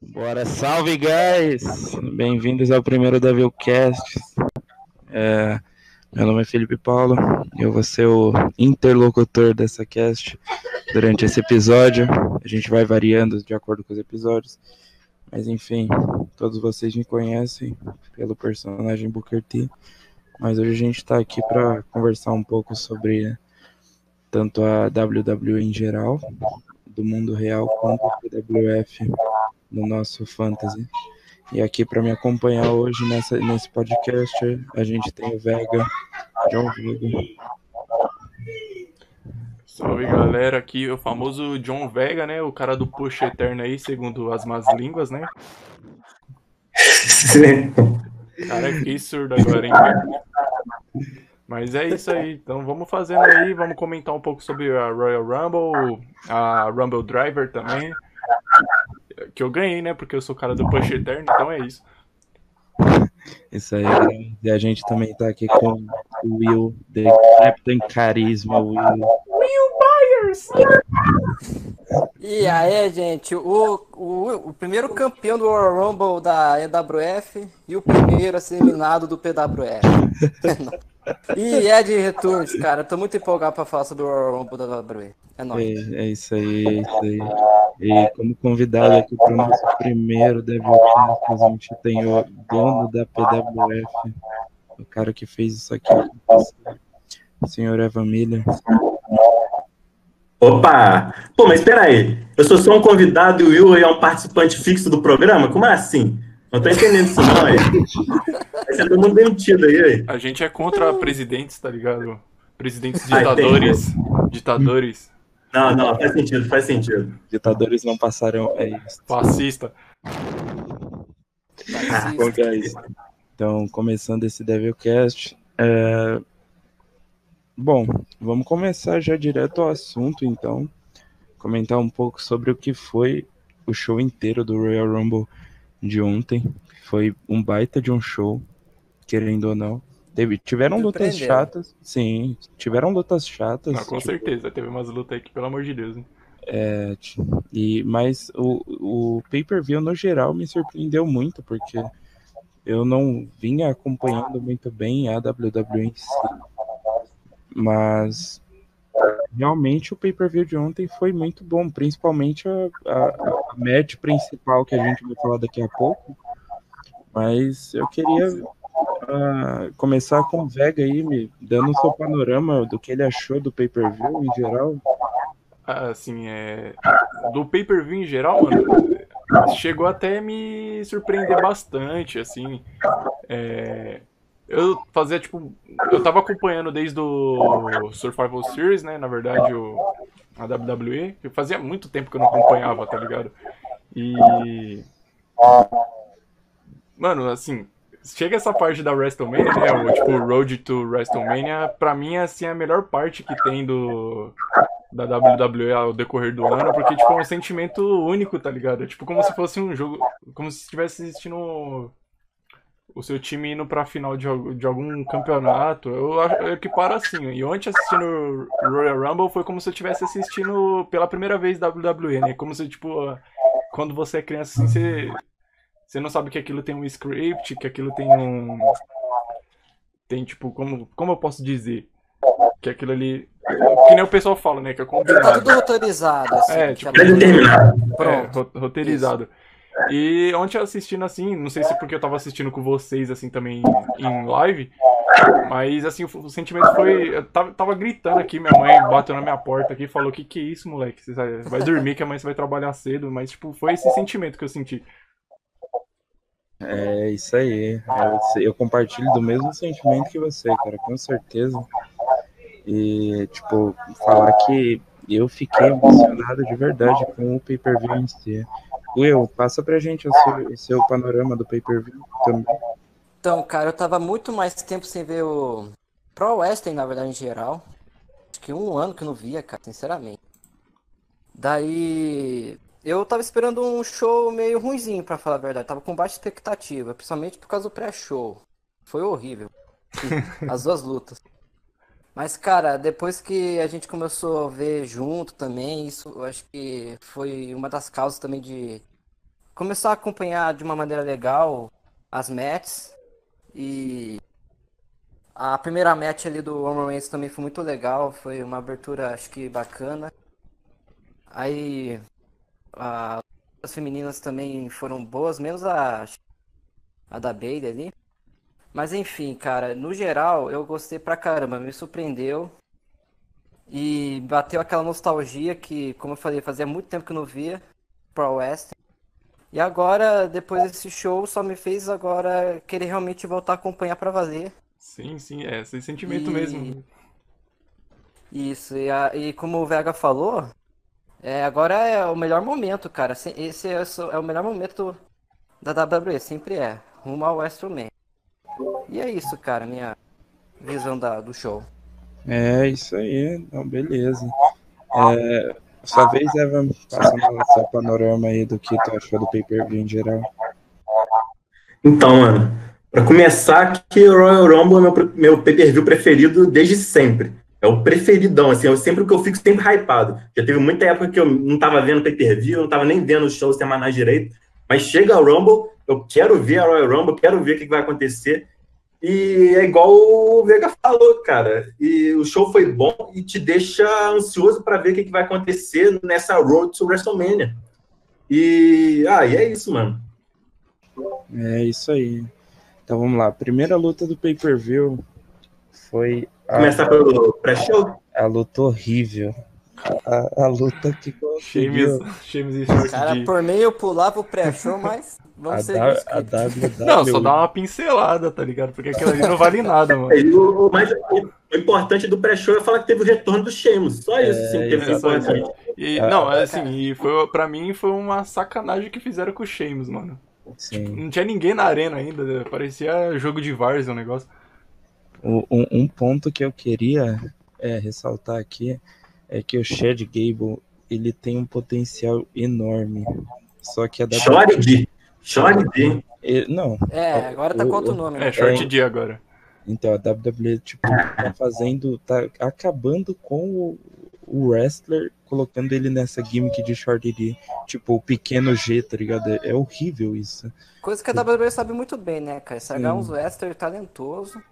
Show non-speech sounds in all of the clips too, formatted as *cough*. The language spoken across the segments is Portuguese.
Bora, salve, guys! Bem-vindos ao primeiro Devilcast. É, meu nome é Felipe Paulo, eu vou ser o interlocutor dessa cast durante esse episódio. A gente vai variando de acordo com os episódios, mas enfim, todos vocês me conhecem pelo personagem Booker T, mas hoje a gente está aqui para conversar um pouco sobre tanto a WWE em geral, do mundo real, quanto a PWF no nosso Fantasy. E aqui para me acompanhar hoje nessa, nesse podcast, a gente tem o Vega, John Vega. Salve galera, aqui o famoso John Vega, né? O cara do push eterno aí, segundo as más línguas, né? *laughs* Cara, fiquei surdo agora, hein? Mas é isso aí, então vamos fazendo aí, vamos comentar um pouco sobre a Royal Rumble, a Rumble Driver também que eu ganhei, né? Porque eu sou o cara do Push Eterno, então é isso. Isso aí, e a gente também tá aqui com o Will, The Captain Carisma, Will. Will Byers! E aí, gente, o, o, o primeiro campeão do Royal Rumble da EWF e o primeiro a ser eliminado do PWF. *laughs* E é de retornos, cara. Tô muito empolgado pra falar sobre o Royal Rumble da WWE. É nóis. É, é, isso aí, é isso aí. E como convidado aqui para o nosso primeiro Devilcast, a gente tem o dono da PWF, o cara que fez isso aqui, o senhor Evan Miller. Opa! Pô, mas espera aí. Eu sou só um convidado e o Will é um participante fixo do programa? Como é assim? Não tô entendendo isso não aí. Vai ser todo mundo demitido aí, aí. A gente é contra presidentes, tá ligado? Presidentes ditadores. ditadores. Não, não, faz sentido, faz sentido. Ditadores não passaram. É isso. Fascista. Bom, guys, então, começando esse Devilcast. É... Bom, vamos começar já direto ao assunto, então. Comentar um pouco sobre o que foi o show inteiro do Royal Rumble de ontem. Foi um baita de um show, querendo ou não. Teve, tiveram lutas chatas, sim, tiveram lutas chatas. Ah, com tipo, certeza, teve umas lutas aí que, pelo amor de Deus, hein? É, e, mas o, o pay-per-view no geral me surpreendeu muito, porque eu não vinha acompanhando muito bem a WWE em si. Mas realmente o pay-per-view de ontem foi muito bom, principalmente a, a, a match principal que a gente vai falar daqui a pouco. Mas eu queria uh, começar com o Vega aí, me dando o seu panorama do que ele achou do pay-per-view em geral. Assim, é. Do pay-per-view em geral, mano, chegou até me surpreender bastante, assim. É... Eu fazia, tipo. Eu tava acompanhando desde o Survival Series, né? Na verdade, o, a WWE. Que fazia muito tempo que eu não acompanhava, tá ligado? E. Mano, assim, chega essa parte da WrestleMania, né? O tipo Road to WrestleMania, pra mim é assim a melhor parte que tem do da WWE ao decorrer do ano, porque tipo é um sentimento único, tá ligado? É tipo como se fosse um jogo, como se estivesse assistindo o seu time indo pra final de, de algum campeonato. Eu, eu equiparo assim. E ontem assistindo Royal Rumble foi como se eu estivesse assistindo pela primeira vez WWE, né? Como se, tipo, quando você é criança, assim, você você não sabe que aquilo tem um script, que aquilo tem um. Tem tipo, como, como eu posso dizer? Que aquilo ali. Que nem o pessoal fala, né? Que é combinado. Tá tudo roteirizado. Assim, é, tipo. É Pronto. É, roteirizado. E ontem assistindo assim, não sei se porque eu tava assistindo com vocês assim também em live, mas assim, o, sentimento foi. Eu tava, tava, gritando aqui, minha mãe bateu na minha porta aqui e falou: Que que é isso, moleque? Você vai dormir que amanhã você vai trabalhar cedo, mas tipo, foi esse sentimento que eu senti. É isso aí. Eu, compartilho do mesmo sentimento que você, cara, com certeza. E, tipo, falar que eu fiquei emocionado de verdade com o pay-per-view em si. Will, passa pra gente o seu, o seu panorama do pay-per-view também. Então, cara, eu tava muito mais tempo sem ver o Pro Western, na verdade, em geral. Acho que um ano que eu não via, cara, sinceramente. Daí, eu tava esperando um show meio ruimzinho, para falar a verdade. Tava com baixa expectativa, principalmente por causa do pré-show. Foi horrível. *laughs* As duas lutas. Mas, cara, depois que a gente começou a ver junto também, isso eu acho que foi uma das causas também de começar a acompanhar de uma maneira legal as matches e a primeira match ali do Roman Reigns também foi muito legal, foi uma abertura acho que bacana. Aí a, as femininas também foram boas, menos a a da Bailey ali. Mas enfim, cara, no geral eu gostei pra caramba, me surpreendeu. E bateu aquela nostalgia que, como eu falei, fazia muito tempo que eu não via Pro West. E agora, depois desse show, só me fez agora querer realmente voltar a acompanhar pra valer. Sim, sim, é esse sentimento E- mesmo. Isso, e, a- e como o Vega falou, é, agora é o melhor momento, cara. Se- Esse é, o- é o melhor momento da WWE, sempre é. Rumo ao WrestleMania. E é isso, cara, minha visão da, do show. É isso aí, então beleza. É, sua vez, Evan, passando seu panorama aí do que tu achou do pay-per-view em geral. Então, mano, pra começar, que o Royal Rumble é meu, meu pay-per-view preferido desde sempre. É o preferidão, assim, eu sempre que eu fico sempre hypado. Já teve muita época que eu não tava vendo pay-per-view, não tava nem vendo os shows semanais direito, mas chega o Rumble, eu quero ver a Royal Rumble, quero ver o que que vai acontecer. E é igual o Vega falou, cara. E o show foi bom e te deixa ansioso pra ver o que que vai acontecer nessa Road to WrestleMania. E, ah, e é isso, mano. É isso aí. Então vamos lá. Primeira luta do pay-per-view foi a, Começar pelo pré-show? a luta horrível. A, a luta que conseguiu. Shames, Shames e Cara, D. por mim eu pulava o pré-show, mas A, vamos ser da-. Não, só dá uma pincelada, tá ligado? Porque aquilo ali não *laughs* vale nada, mano. E o, o mais o importante do pré-show é falar que teve o retorno do Sheamus. Só isso, assim, que É, teve só isso. importante. E, Ah, não, assim, e foi, pra mim foi uma sacanagem que fizeram com o Shames, mano. Sim. Não tinha ninguém na arena ainda, parecia jogo de Várzea o negócio. Um, um ponto que eu queria é, ressaltar aqui é que o Chad Gable ele tem um potencial enorme. Só que a WWE. Chore de. Chore de. Eh, Não, É, agora tá O- com outro nome, né? É, Short É. D agora. então a WWE tipo, tá fazendo, tá acabando com o, o wrestler, colocando ele nessa gimmick de Short D, tipo o pequeno G, tá ligado? É, é horrível isso. Coisa que a WWE sabe muito bem, né, cara? Estragar Sim. uns wrestler talentoso.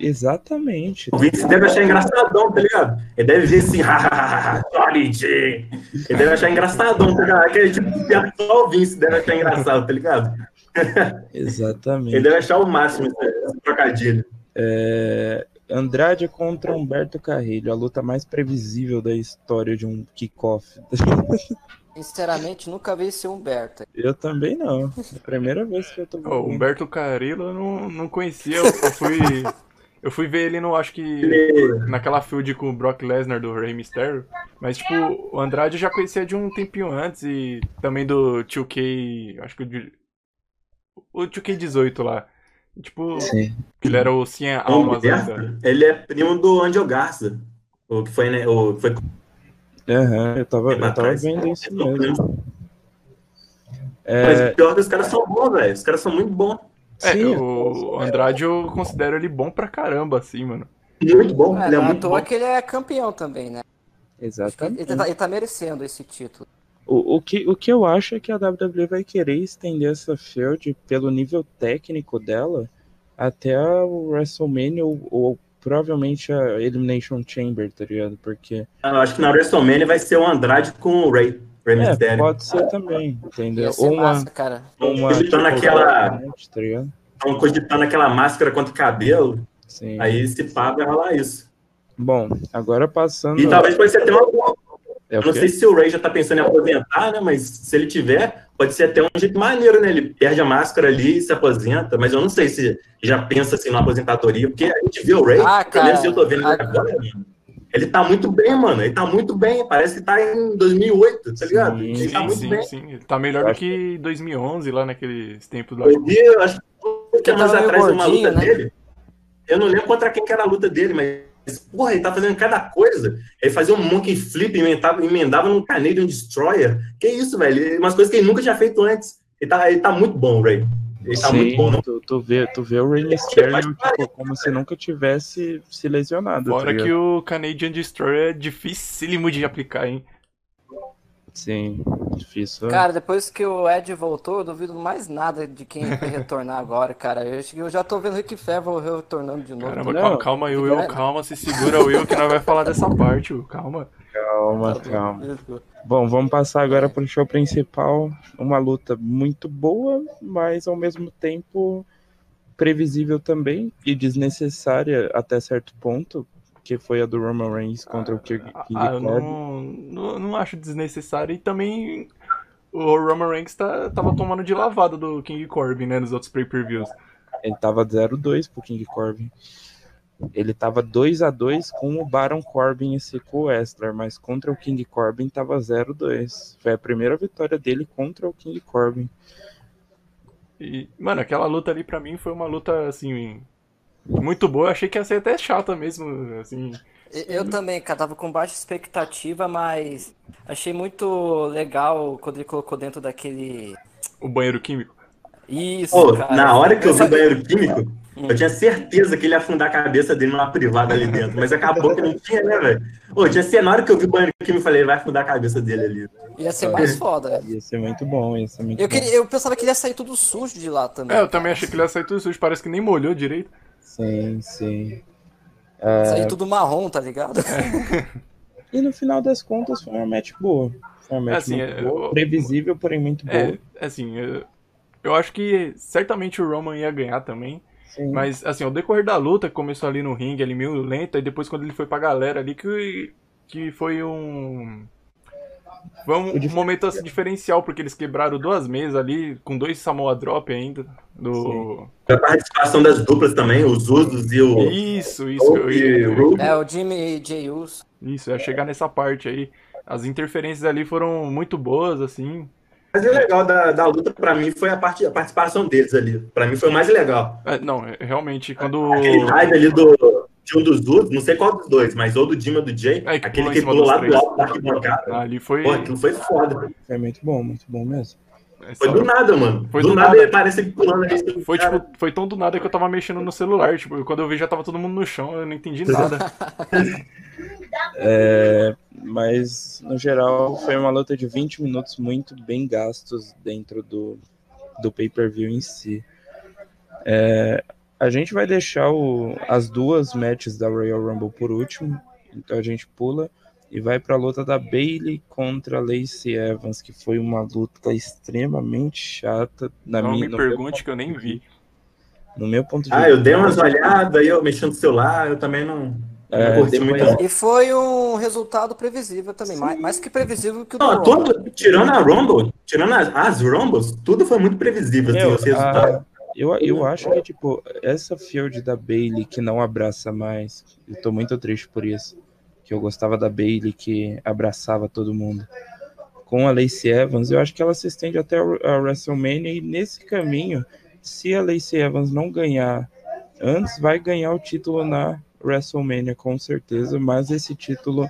Exatamente. O Vince deve achar engraçadão, tá ligado? Ele deve ver assim, *laughs* de. Ele deve achar engraçadão, tá ligado? Aquele tipo de piada só o Vince deve achar engraçado, tá ligado? *laughs* Exatamente. Ele deve achar o máximo esse, trocadilho. É, Andrade contra Humberto Carrilho, a luta mais previsível da história de um kickoff. *laughs* Sinceramente, nunca vi esse Humberto. Eu também não. É a primeira vez que eu tô o Humberto Carrillo eu não, não conhecia, eu fui. Eu fui ver ele no, acho que. Naquela field com o Brock Lesnar do Rey Mysterio. Mas, tipo, o Andrade eu já conhecia de um tempinho antes e também do 2K. Acho que o. de- O 2K18 lá. Tipo, Sim. que ele era o Cian Almas ele é primo do Angel Garza. O que foi, né? O que foi Aham, eu tava, eu tava atrás. vendo isso Mas mesmo. o É, pior é que os caras são bons, velho. Os caras são muito bons. É, sim, o Andrade eu considero ele bom pra caramba, assim, mano. Muito bom. É, ele é muito bom. que ele é campeão também, né? Exatamente. Ele tá, ele tá merecendo esse título. O, o, que, o que eu acho é que a WWE vai querer estender essa feud pelo nível técnico dela até o WrestleMania ou, ou provavelmente a Elimination Chamber, tá ligado? Porque Eu acho que na WrestleMania vai ser o Andrade com o Ray. É, pode ser também, entendeu? Ser Ou uma, massa, cara. uma Cogitando triple aquela- threat, tá ligado? Estão cogitando aquela máscara contra o cabelo. Sim. Aí se pá, vai rolar isso. Bom, agora passando. E talvez pode ser até uma. É não sei se o Ray já tá pensando em aposentar, né? Mas se ele tiver, pode ser até um jeito maneiro, né? Ele perde a máscara ali e se aposenta. Mas eu não sei se já pensa assim na aposentadoria, porque a gente vê o Ray, Ah, pelo menos cara, eu tô vendo agora, mano. Ele tá muito bem, mano. Ele tá muito bem. Parece que tá em 2008, tá ligado? Sim, ele tá Sim, muito sim, bem. sim. Ele tá melhor do que 2011, lá naqueles tempos lá. Eu vi, eu acho que anos atrás uma gordinho, luta né? dele. Eu não lembro contra quem que era a luta dele, mas, porra, ele tá fazendo cada coisa. Ele fazia um monkey flip, emendava, emendava num Canadian Destroyer. Que isso, velho? Umas coisas que ele nunca tinha feito antes. Ele tá, ele tá muito bom, Ray. Ele tá Sim, muito bom. tu, tu, vê, tu vê o Rey Mysterio tipo, como se nunca tivesse se lesionado. tá Fora ligado? que o Canadian Destroyer é dificílimo de aplicar, hein? Sim, difícil. Cara, depois que o Ed voltou, eu duvido mais nada de quem vai retornar agora, cara. Eu, acho que eu já tô vendo o Rick Ferro retornando de novo. Caramba, calma, calma aí, Will, calma, se segura, Will, que nós vai falar dessa parte, Will, calma. Calma, calma. Bom, vamos passar agora pro show principal. Uma luta muito boa, mas ao mesmo tempo previsível também e desnecessária até certo ponto, que foi a do Roman Reigns contra o King Ah, eu não, não, não acho desnecessário e também o Roman Reigns tá, tava tomando de lavada do King Corbin, né, nos outros pay-per-views. Ele tava 0-2 pro King Corbin. Ele tava 2 a 2 com o Baron Corbin e Seco Westler, mas contra o King Corbin tava 0-2. Foi a primeira vitória dele contra o King Corbin. E, mano, aquela luta ali pra mim foi uma luta, assim, muito boa. Eu achei que ia ser até chata mesmo, assim. Eu também, cara, tava com baixa expectativa, mas achei muito legal quando ele colocou dentro daquele. O banheiro químico. Isso, Pô, cara. na hora que eu vi o banheiro químico, eu tinha certeza que ele ia afundar a cabeça dele numa privada ali dentro. Mas acabou que não tinha, né, velho? Pô, tinha hora que eu vi o banheiro químico, eu falei, ele vai afundar a cabeça dele ali. Ia ser mais foda. Ia ser muito bom, ia ser muito Eu, bom. queria, eu pensava que ele ia sair tudo sujo de lá também. É, eu também achei que ele ia sair tudo sujo, parece que nem molhou direito. Sim, sim. Sair tudo marrom, tá ligado? *laughs* E no final das contas foi uma match boa. Foi uma match Assim, muito é, boa, previsível, porém muito boa. É, assim, eu, eu acho que certamente o Roman ia ganhar também. Sim. Mas, assim, ao decorrer da luta, começou ali no ringue, ali meio lento, e depois quando ele foi pra galera ali, que, que foi um. Foi um, O um momento assim, diferencial, porque eles quebraram duas mesas ali, com dois Samoa Drop ainda. Do... A participação das duplas também, os Usos e o. Isso, isso. Eu, e o. É, o Jimmy J. Uso. isso, ia chegar nessa parte aí. As interferências ali foram muito boas, assim. Mas o legal da, da luta, pra mim, foi a, parte, a participação deles ali. Pra mim foi o mais legal. É, não, é, realmente, quando. Aquele live ali do, de um dos Usos, não sei qual dos dois, mas ou do ou do Jay, É, que aquele que pulou lá do alto da arquibancada. Ali foi. Pô, aquilo foi foda. Foi muito bom, muito bom mesmo. Foi do nada, mano. Foi do, do nada, nada. ele parece que pulando ali. Foi, tipo, foi tão do nada que eu tava mexendo no celular. Tipo, quando eu vi já tava todo mundo no chão, eu não entendi nada. *laughs* É, mas, no geral, foi uma luta de 20 minutos muito bem gastos dentro do, do pay-per-view em si. É, a gente vai deixar o- as duas matches da Royal Rumble por último, então a gente pula e vai para a luta da Bailey contra Lacey Evans, que foi uma luta extremamente chata na Não minha, me pergunte que eu nem vi. no meu ponto de Ah, eu dei umas olhadas, aí eu mexendo no celular, eu também não, É, não muito. E foi um resultado previsível também, mais, mais que previsível que o Não, todo, tirando a Rumble, tirando as, as Rumbles, tudo foi muito previsível, assim, Meu, os resultados. a- eu, eu acho que, tipo, essa field da Bailey que não abraça mais, eu tô muito triste por isso. Que eu gostava da Bailey que abraçava todo mundo. Com a Lacey Evans, eu acho que ela se estende até a WrestleMania e nesse caminho, se a Lacey Evans não ganhar antes, vai ganhar o título na WrestleMania, com certeza, mas esse título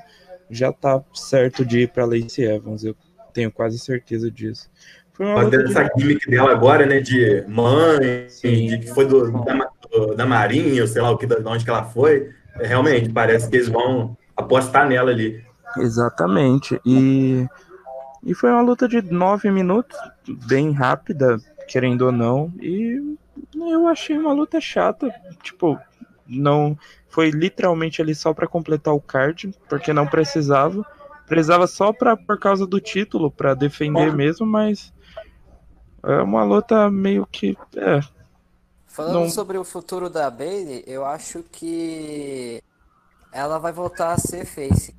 já tá certo de ir pra Lacey Evans, eu tenho quase certeza disso. Foi uma de- Essa gimmick dela agora, né, de mãe, Sim. de que foi do, da, do- da Marinha, sei lá o que, de onde que ela foi, é, realmente, parece que eles vão apostar nela ali. Exatamente. E, e foi uma luta de nove minutos, bem rápida, querendo ou não. E eu achei uma luta chata. Tipo, não. Foi literalmente ali só para completar o card, porque não precisava. Precisava só pra, por causa do título, para defender mesmo, mas. É uma luta meio que. É, Falando Não- sobre o futuro da Bailey, eu acho que ela vai voltar a ser face.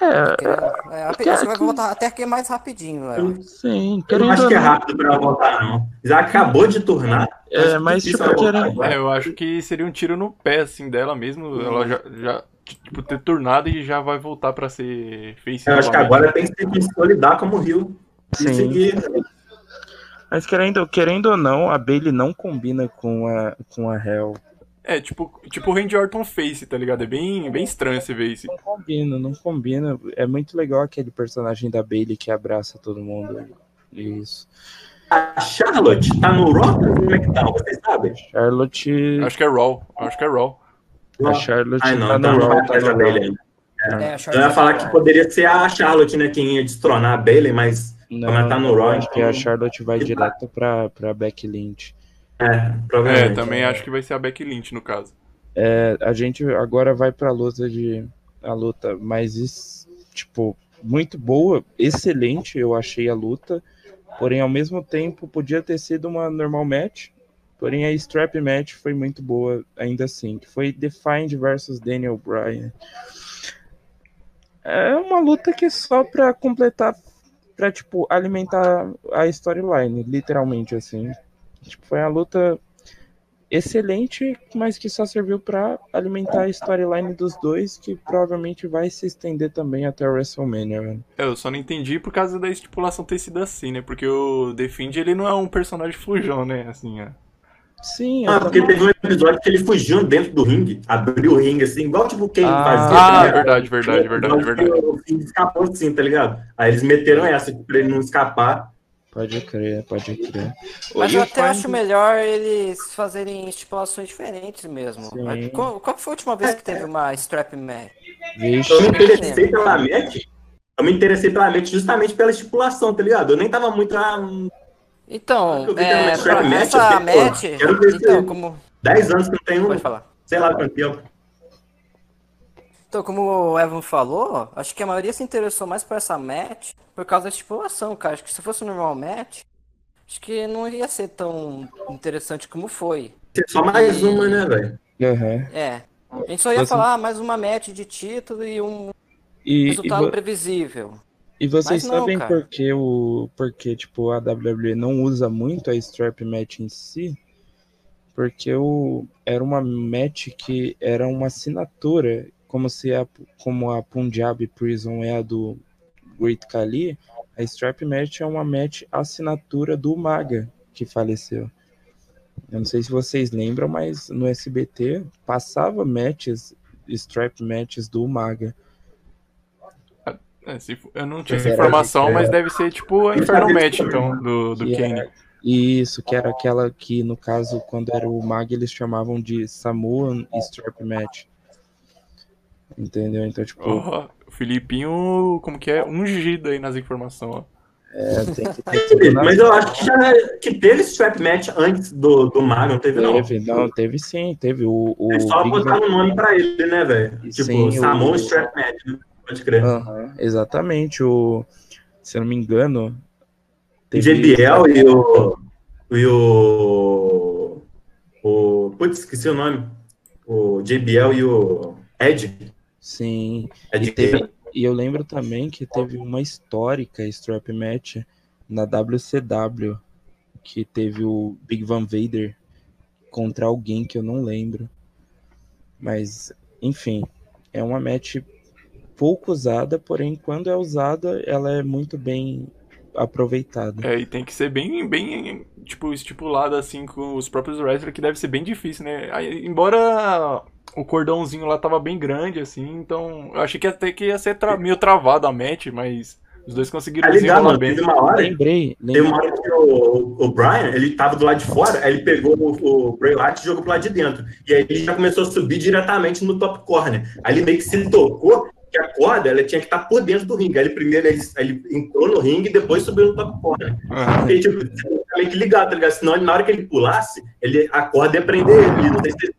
é Querendo- é, que vai voltar até que mais rapidinho, eu acho. sim, Eu não querendo acho que é rápido pra ela voltar, não. Já acabou de turnar. É, mas, tipo, querendo-. É, eu acho que seria um tiro no pé, assim, dela mesmo. Ela já, já tipo, ter turnado e já vai voltar pra ser face Eu acho que agora tem que se consolidar como Rio. Sim. seguir. Mas querendo, querendo ou não, a Bailey não combina com a, com a Hell. É, tipo, tipo o Randy Orton face, tá ligado? É bem, bem estranho esse face. Não combina, não combina. É muito legal aquele personagem da Bailey que abraça todo mundo. Isso. A Charlotte tá no Raw? Como é que tá? Vocês sabem? Charlotte. Acho que é Raw. Acho que é Raw. A Charlotte Ai, não, tá então no não Raw, vai tá atrás da no Bailey. É, a Eu ia falar que poderia ser a Charlotte, né? Quem ia destronar a Bailey, mas Não, Como ela tá no Raw, acho que então- a Charlotte vai Tá. direto pra, pra Becky Lynch. É, É, provavelmente. também acho que vai ser a Becky Lynch, no caso. É, a gente agora vai pra luta de. A luta mais, es- tipo, muito boa, excelente, eu achei a luta. Porém, ao mesmo tempo, podia ter sido uma normal match. Porém, a strap match foi muito boa, ainda assim. Que foi Defiant versus Daniel Bryan. É uma luta que é só pra completar, pra, tipo, alimentar a storyline, literalmente, assim. Tipo, foi uma luta excelente, mas que só serviu pra alimentar a storyline dos dois, que provavelmente vai se estender também até o WrestleMania, velho. É, eu só não entendi por causa da estipulação ter sido assim, né? Porque o The Fiend, ele não é um personagem flujão, né? Assim, é. Sim, Ah, porque também- teve um episódio que ele fugiu dentro do ringue, abriu o ringue assim, igual tipo quem Ah, fazia. Ah, ligado? verdade, verdade, verdade, verdade. O Fiend escapou assim, tá ligado? Aí eles meteram essa pra ele não escapar. Pode crer, pode crer. Mas eu até acho melhor eles fazerem estipulações diferentes mesmo. Qual, qual foi a última vez que teve uma strap match? Vixe, Eu me interessei pela match. Eu me interessei pela match justamente pela estipulação, tá ligado? Eu nem tava muito há Então, Eu é, match, essa eu match, quero ver isso então, como... 10 anos que eu tenho, Pode falar. sei lá quanto tempo. Então, como o Evan falou, acho que a maioria se interessou mais por essa match por causa da estipulação, cara. Acho que se fosse um normal match, acho que não ia ser tão interessante como foi. Só mais uma, né, velho? aham. É. A gente só ia Você- falar mais uma match de título e um E, e, resultado vo- previsível. e vocês Mas não, sabem cara. por que o porque tipo a WWE não usa muito a strap match em si? Porque o, era uma match que era uma assinatura, como se a, como a Punjab Prison é a do Great Khali, a strap match é uma match assinatura do Maga que faleceu. Eu não sei se vocês lembram, mas no SBT passava matches, strap matches do Maga. É, se- eu não tinha essa Era- informação, é. mas deve ser tipo a Inferno Match, então, do, do Kane. era- Isso, que era aquela que, no caso, quando era o Mag, eles chamavam de Samoan Strap Match. Entendeu? Então, tipo, Ó, o Filipinho, como que é? Ungido aí nas informações, ó. é, tem que ter *laughs* tudo na Mas eu acho que já que teve strap match antes do, do Mago, não teve, não. Teve, não, teve sim, teve o. o Eles só Big botaram o nome pra ele, né, velho? Tipo, Sim, o- Samon strap match, né? Pode crer. Aham, exatamente, o. Se eu não me engano. O JBL e o. E o. O. Putz, esqueci o nome. O JBL e o Ed. Sim. Ed E, teve, e eu lembro também que teve uma histórica strap match na WCW, que teve o Big Van Vader contra alguém que eu não lembro. Mas, enfim, é uma match pouco usada, porém, quando é usada, ela é muito bem aproveitada. É, e tem que ser bem, bem, tipo, estipulado assim com os próprios wrestlers, que deve ser bem difícil, né? Aí, embora o cordãozinho lá tava bem grande, assim, então eu achei que até que ia ser tra- meio travado a match, mas os dois conseguiram Tá ligado, desenrolar mano? bem. Uma hora. Lembrei, lembrei. uma hora que o, o Brian, ele tava do lado de fora, aí ele pegou o, o Bray Wyatt e jogou pro lado de dentro. E aí ele já começou a subir diretamente no top corner. Aí ele meio que se tocou que a corda ela tinha que estar por dentro do ringue. Aí ele primeiro ele, ele entrou no ringue e depois subiu no top corner. Ah, Porque, tipo, tá meio que ligado, tá ligado? Senão, na hora que ele pulasse, ele, a corda ia prender ele. Não sei se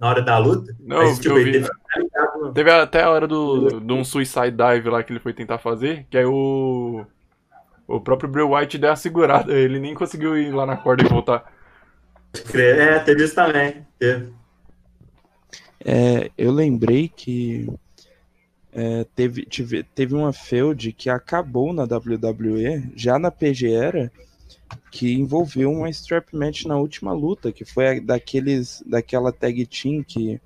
na hora da luta. Não, mas, tipo, eu ele vi. teve até a hora do, de um suicide dive lá que ele foi tentar fazer, que aí o. O próprio Bray White deu uma segurada, ele nem conseguiu ir lá na corda e voltar. É, teve isso também. Teve. É, eu lembrei que é, teve, tive- teve uma feud que acabou na WWE, já na PG Era, que envolveu uma strap match na última luta, que foi a daqueles, daquela tag team que,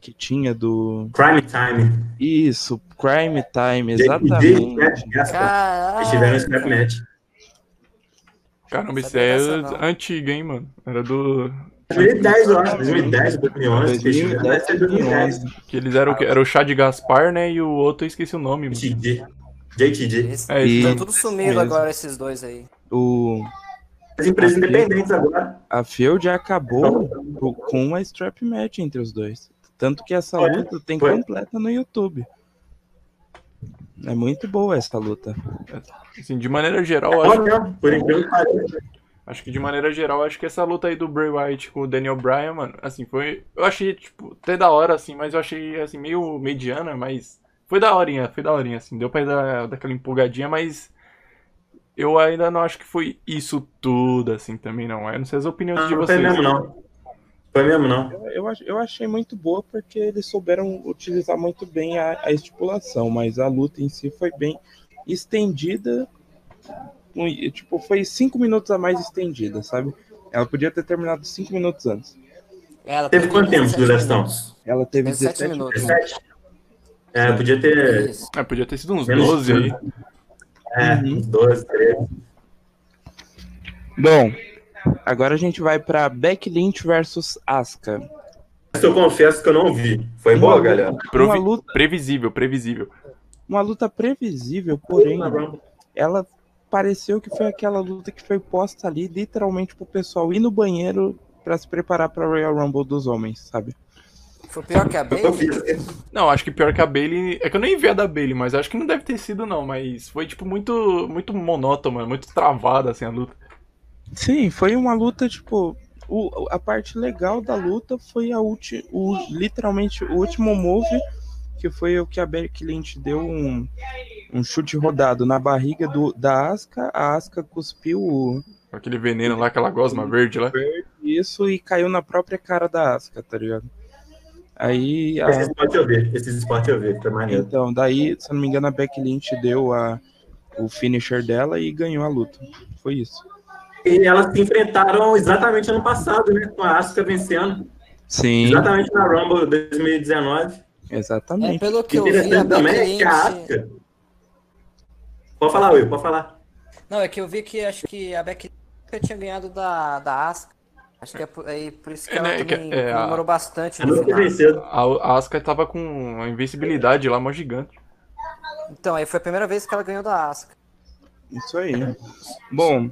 que tinha do... Crime Time. Isso, Crime Time, exatamente. né? Eles tiveram um Caralho. match. Caramba, isso é antiga, hein, mano? Era do. 2010, eu acho. 2010, 2011. que eles tiveram. Deve 2010, ser 2010. 2011. Que eles eram o quê? Era o Chá de Gaspar, né? E o outro eu esqueci o nome, É, E- estão tudo sumido mesmo. agora, esses dois aí. O, As empresas independentes agora. a feud acabou co- com uma strap match entre os dois. Tanto que essa Foi? luta tem Foi? completa no YouTube. É muito boa essa luta. Assim, de maneira geral, eu Pode acho, mesmo, por incrível que acho que de maneira geral, acho que essa luta aí do Bray Wyatt com o Daniel Bryan, mano, assim, foi. Eu achei, tipo, até da hora, assim, mas eu achei assim, meio mediana, mas. Foi da horinha, foi da horinha, assim, deu pra dar, dar aquela empolgadinha, mas. Eu ainda não acho que foi isso tudo, assim, também não. Eu não sei as opiniões de Não, não foi vocês. mesmo, não. Foi mesmo, não. Eu, eu, ach- eu achei muito boa porque eles souberam utilizar muito bem a, a estipulação, mas a luta em si foi bem estendida. Tipo, foi cinco minutos a mais estendida, sabe? Ela podia ter terminado cinco minutos antes. Ela Teve quanto tempo de 17 duração? Ela teve 17 17 minutos. minutos. 17? É, podia ter. É, podia ter sido uns Menos 12 aí. É, Uhum. uns 12, 13. Bom, agora a gente vai pra Becky Lynch versus Asuka. Isso eu confesso que eu não vi. Foi Uma boa, luta- galera? Uma luta, Previsível, previsível. uma luta previsível, porém, ela pareceu que foi aquela luta que foi posta ali literalmente pro pessoal ir no banheiro pra se preparar pra Royal Rumble dos homens, sabe? Foi pior que a Bailey? Não, acho que pior que a Bailey. É que eu nem vi a da Bailey, mas acho que não deve ter sido, não. Mas foi, tipo, muito, muito monótono, mano. Muito travada, assim, a luta. Sim, foi uma luta, tipo. O, a parte legal da luta foi a ulti, o, literalmente o último move, que foi o que a Becky Lynch deu um, um chute rodado na barriga do, da Asuka. A Asuka cuspiu o- Aquele veneno lá, aquela gosma verde lá. isso e caiu na própria cara da Asuka, tá ligado? Aí a, Esse esporte eu vi. Esse esporte eu vi. Foi maneiro. Então, daí, se eu não me engano, a Becky Lynch deu a, o finisher dela e ganhou a luta. Foi isso. E elas se enfrentaram exatamente ano passado, né? Com a Asuka vencendo. Sim, Exatamente na Rumble 2019. É, exatamente. pelo que eu vi, a Interessante também Becky é que a Lynch... Asuka. Pode falar, Will, pode falar. Não, é que eu vi que acho que a Becky Lynch tinha ganhado da, da Asuka. Acho que é por, aí, por isso que É, ela né, que- também é, a- comemorou bastante no final. A, a Asuka tava com a invencibilidade lá, mó gigante. Então, aí foi a primeira vez que ela ganhou da Asuka. Isso aí. Bom,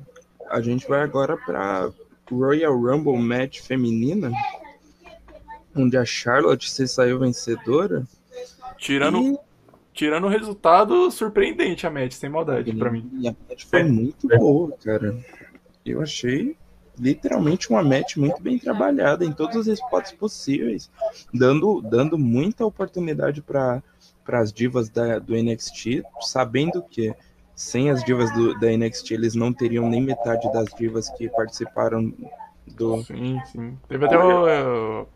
a gente vai agora pra Royal Rumble Match feminina, onde a Charlotte se saiu vencedora. Tirando, E, tirando o resultado surpreendente a match, sem maldade, pra mim. e a match foi muito boa, cara. Eu achei literalmente uma match muito bem trabalhada em todos os spots possíveis, dando, dando muita oportunidade para as divas da, do NXT, sabendo que sem as divas do, da NXT eles não teriam nem metade das divas que participaram do. Sim, sim. Teve até o, o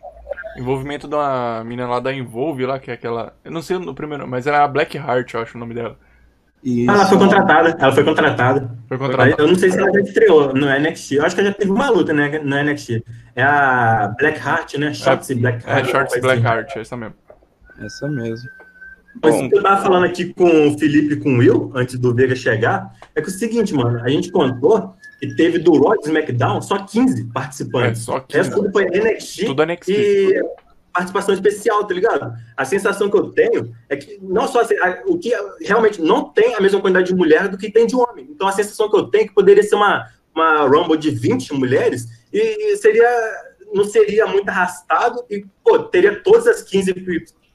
envolvimento da menina lá da Involve lá, que é aquela. Eu não sei no primeiro, mas era a Black Heart, eu acho o nome dela. E Ah, ela foi contratada. Ela foi contratada. Foi contratada. Eu não sei se ela já estreou no NXT. Eu acho que ela já teve uma luta né, no NXT. É a Blackheart, né? Shorts e Blackheart. É, Shorts coisa Black assim. Heart, é essa mesmo. essa mesmo. Mas Bom, o que eu tava falando aqui com o Felipe e com o Will, antes do Vega chegar, é que o seguinte, mano, a gente contou que teve do Raw e SmackDown só 15 É, participantes. só o que. resto tudo foi NXT Tudo NXT. e participação especial, tá ligado? A sensação que eu tenho é que não só a- o que realmente não tem a mesma quantidade de mulher do que tem de homem. Então a sensação que eu tenho é que poderia ser uma, uma Rumble de 20 mulheres e seria não seria muito arrastado e pô, teria todas as 15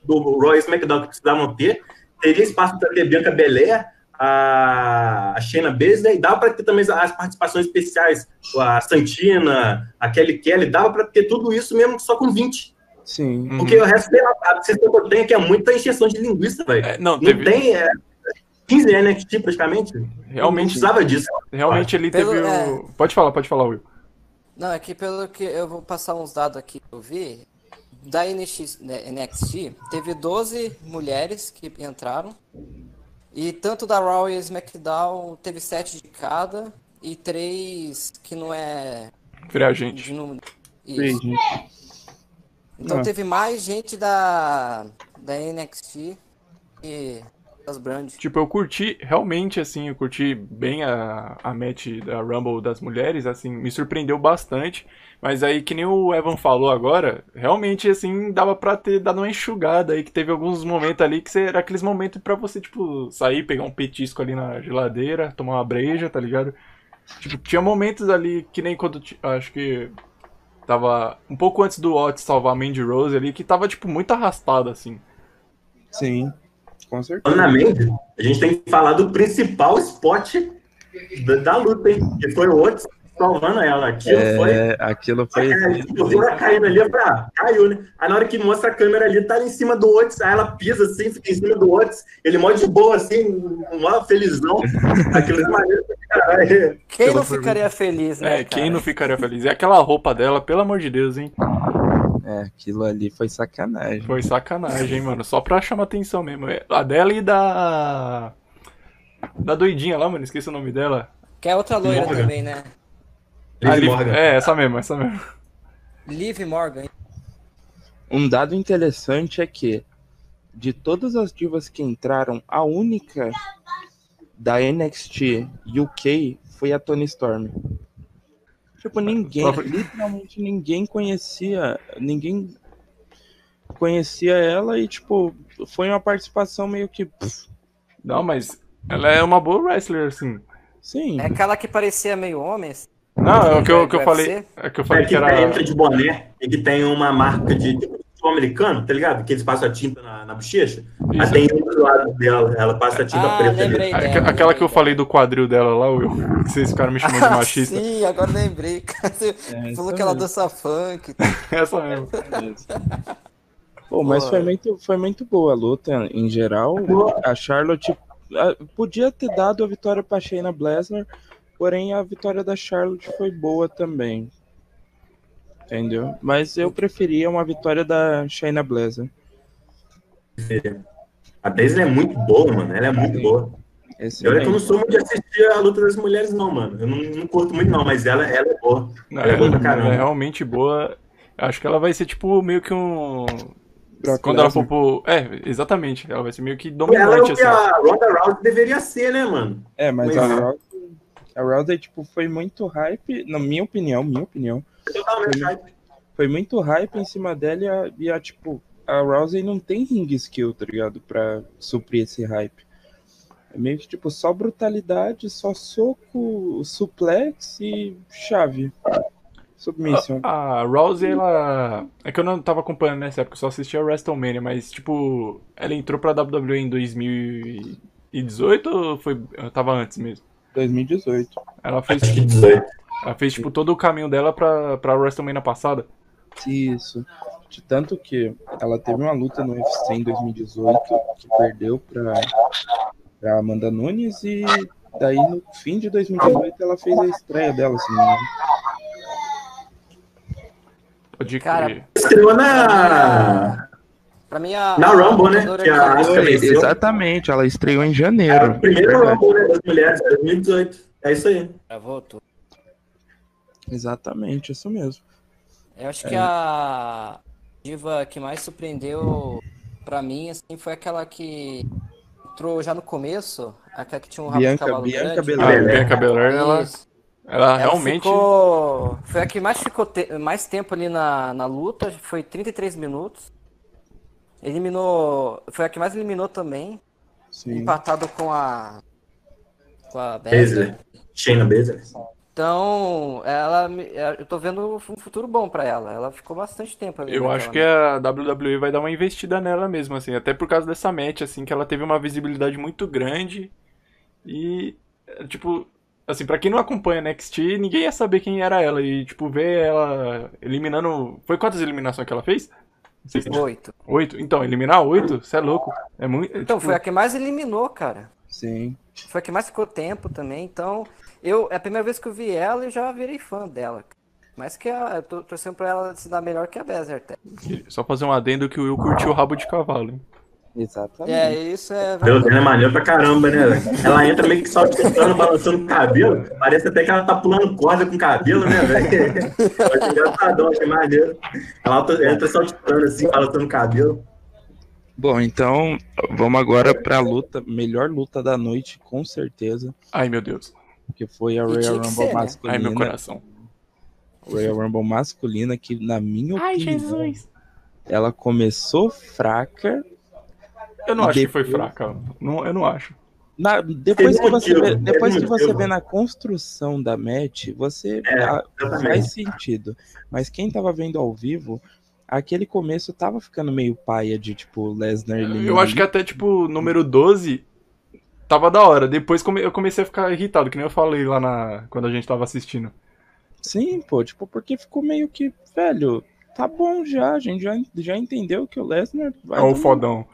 do Royal SmackDown que precisavam ter, teria espaço para ter Bianca Belair, a, a Shayna Baszler e dava para ter também as participações especiais, a Santina, a Kelly Kelly, dava para ter tudo isso mesmo só com 20. Sim. Uhum. Porque o resto, sei lá, a sensação que eu tenho é que é muita encheção de linguiça, velho. É, não, Não teve. tem é, 15 NXT praticamente. Não Realmente, precisava disso. realmente ele Pelo- teve o. é. Pode falar, pode falar, Will. Não, é que pelo que eu vou passar uns dados aqui que eu vi, da NX, né, NXT, teve 12 mulheres que entraram. E tanto da Raw e SmackDown teve 7 de cada. E 3 que não é Free agente. número. Sim, Isso. gente. Então Ah. teve mais gente da, da NXT que das brands. Tipo, eu curti, realmente, assim, eu curti bem a, a match da Rumble das mulheres, assim, me surpreendeu bastante. Mas aí, que nem o Evan falou agora, realmente, assim, dava pra ter dado uma enxugada aí, que teve alguns momentos ali que era aqueles momentos pra você, tipo, sair, pegar um petisco ali na geladeira, tomar uma breja, tá ligado? Tipo, tinha momentos ali, que nem quando, acho que tava um pouco antes do Otis salvar a Mandy Rose ali, que tava, tipo, muito arrastado, assim. Sim. Com certeza. Falando na mente, a gente tem que falar do principal spot da, da luta, hein? Que foi o Otis salvando ela. Aquilo foi. É, aquilo foi. É, tipo, foi caindo ali, falei, ah, caiu, né? Aí na hora que mostra a câmera ali, tá ali em cima do Otis, aí ela pisa assim, fica em cima do Otis, ele mó de boa, assim, mó felizão. *laughs* Aquilo é maneiro pra caralho. Quem não ficaria feliz, né? É, cara? quem não ficaria feliz? É aquela roupa dela, pelo amor de Deus, hein? É, aquilo ali foi sacanagem. Foi sacanagem, hein, mano. Só pra chamar atenção mesmo. É, A dela e da. Da doidinha lá, mano. Esqueci o nome dela. Que é outra loira Morgan. também, né? Liv Liv- Morgan. É, essa mesmo, essa mesmo. Liv Morgan. Um dado interessante é que, de todas as divas que entraram, a única da NXT UK foi a Tony Storm. Tipo, ninguém, Próprio- literalmente ninguém conhecia, ninguém conhecia ela e, tipo, foi uma participação meio que. pff, Não, mas ela é uma boa wrestler, assim. sim, É aquela que parecia meio homem. assim. Não, é o que eu, que eu falei. É que eu É falei que que era. entra de boné e que tem uma marca de tipo, americano, tá ligado? Que eles passam a tinta na, na bochecha. Aí Isso. tem do lado dela, ela passa a tinta Ah, preta ali. lembrei dela. Aquela lembrei que eu falei do quadril dela lá, Will. Que vocês ficaram me chamando de dela. *laughs* machista. Sim, agora lembrei. Você É, falou isso que ela dança funk. *laughs* Essa mesmo. Pô, mas foi muito, foi muito boa a luta em geral. A Charlotte ah, podia ter dado a vitória para Shayna Baszler, porém a vitória da Charlotte foi boa também. Entendeu? Mas eu preferia uma vitória da Shayna Baszler. A Daisy é muito boa, mano. Ela é muito boa. E olha que eu não Excelente. sou muito de assistir a luta das mulheres, não, mano. Eu não, não curto muito, não, mas ela, ela é boa. Não, Ela é boa pra ela caramba. é realmente boa. Acho que ela vai ser tipo meio que um. Brock Quando ela Lesnar. for pro. É, exatamente. Ela vai ser meio que Ela é dominante, o que assim. a Ronda Rousey deveria ser, né, mano? É, mas Pois a é. Rousey, a Rousey, tipo, foi muito hype, na minha opinião, minha opinião, Totalmente hype. foi muito hype em cima dela e a, e a, tipo, a Rousey não tem ring skill, tá ligado? Pra suprir esse hype. É meio que, tipo, só brutalidade, só soco, suplex e chave. Submission. A Rousey, ela. É que eu não tava acompanhando nessa época, eu só assistia a WrestleMania, mas, tipo, ela entrou pra WWE em 2018 ou foi. Tava antes mesmo? 2018. Ela fez, Acho que 18. ela fez tipo, todo o caminho dela pra, pra WrestleMania passada. Isso. De tanto que ela teve uma luta no UFC em 2018 que perdeu pra, pra Amanda Nunes e daí no fim de 2018 ela fez a estreia dela, se não me engano. Pode Cara, crer. Estreou na. Pra mim, a. Na a Rumble, né? Que a Asuka venceu. exatamente, ela estreou em É janeiro. o primeiro Verdade. Rumble né, das mulheres, 2018. É isso aí. Já voltou. Exatamente, isso mesmo. Eu acho É. que a diva que mais surpreendeu pra mim, assim, foi aquela que entrou já no começo, aquela que tinha um rabo de Bianca- cavalo Bianca grande. A Belair. Bianca Belair, ela, ela Ela realmente. ficou... Foi a que mais ficou te- mais tempo ali na, na luta, foi 33 minutos. Eliminou... Foi a que mais eliminou também, Sim. empatado com a... Com a Baszler. Shayna Baszler. Então, ela, me- eu tô vendo um futuro bom pra ela. Ela ficou bastante tempo ali. Eu acho que a WWE vai dar uma investida nela mesmo, assim, até por causa dessa match, assim, que ela teve uma visibilidade muito grande e, é, tipo, assim, pra quem não acompanha NXT, ninguém ia saber quem era ela e, tipo, ver ela eliminando... Foi quantas eliminações que ela fez? Oito. Oito? Então, eliminar oito? Você é louco. É muito... Então, tipo, foi a que mais eliminou, cara. Sim. Foi a que mais ficou tempo também. Então, eu, é a primeira vez que eu vi ela e já virei fã dela. Mas que a, eu tô torcendo pra ela se dar melhor que a Bezer até. Só fazer um adendo que o Will curtiu o rabo de cavalo, hein? Exatamente. É, isso é Deus, verdade. ela é maneiro pra caramba, né? velho? Ela entra meio que saltitando, balançando o cabelo. Parece até que ela tá pulando corda com o cabelo, né, velho? *laughs* Acho engraçadão, achei maneiro. Ela entra saltitando assim, balançando o cabelo. Bom, então vamos agora pra luta, melhor luta da noite, com certeza, Ai, meu Deus. que foi a Royal Rumble ser, né? masculina. Ai, meu coração. Royal Rumble masculina, que na minha Ai, opinião, Jesus. ela começou fraca. Eu não E acho que foi depois- fraca. Não, eu não acho. Na- depois que você motivo, vê, depois que você vê na construção da match, você É, exatamente. faz sentido. Mas quem tava vendo ao vivo, aquele começo tava ficando meio paia de, tipo, Lesnar eliminando. Eu acho que até, tipo, número 12 tava da hora. Depois come- eu comecei a ficar irritado, que nem eu falei lá na... quando a gente tava assistindo. Sim, pô, tipo, porque ficou meio que, velho, tá bom já, a gente já, já entendeu que o Lesnar vai É o fodão.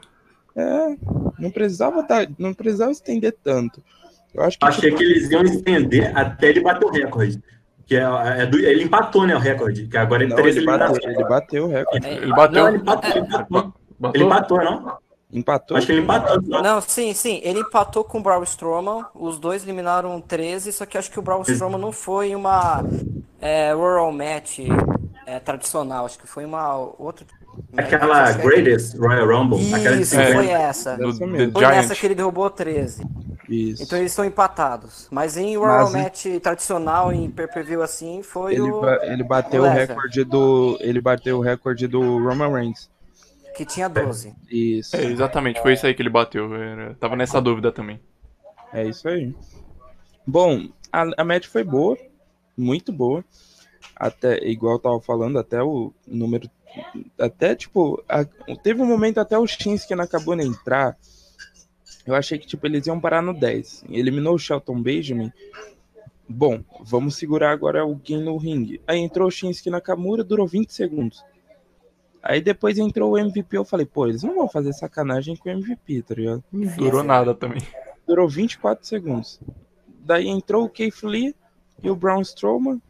É, não precisava dar, não precisava estender tanto. Eu acho que Achei que eles iam estender até ele bater o recorde. Que é, é do- ele empatou, né, o recorde. Que agora ele não, três ele bateu, ele bateu o recorde. É, Ele bateu. Não, ele empatou, ele empatou. Ele empatou, não? Empatou. Acho que ele empatou. Não. Não, sim, sim. Ele empatou com o Braun Strowman. Os dois eliminaram 13, só que acho que o Braun Strowman não foi uma é, Royal Match é, tradicional. Acho que foi uma outra. Aquela acho que é- Greatest Royal Rumble. aquela de Isso, É. 50. foi essa. Do, Essa. Foi Giant. nessa que ele derrubou 13. Isso. Então eles estão empatados. Mas em Royal Mas em- Match tradicional, em pay-per-view assim, foi ele, o ele bateu o o recorde do, ele bateu o recorde do Roman Reigns. que tinha 12. Isso. É, exatamente, foi isso aí que ele bateu. Era- Tava nessa dúvida também. É isso aí. Bom, a, a match foi boa, muito boa. Até, igual eu tava falando, até o número. Até, tipo, a- teve um momento até o Shinsuke acabou de entrar. Eu achei que, tipo, eles iam parar no 10. Eliminou o Shelton Benjamin. Bom, vamos segurar agora alguém no ringue. Aí entrou o Shinsuke Nakamura, durou 20 segundos. Aí depois entrou o MVP, eu falei, pô, eles não vão fazer sacanagem com o MVP, tá ligado? Não durou nada também. durou 24 segundos. Daí entrou o Keith Lee e o Braun Strowman.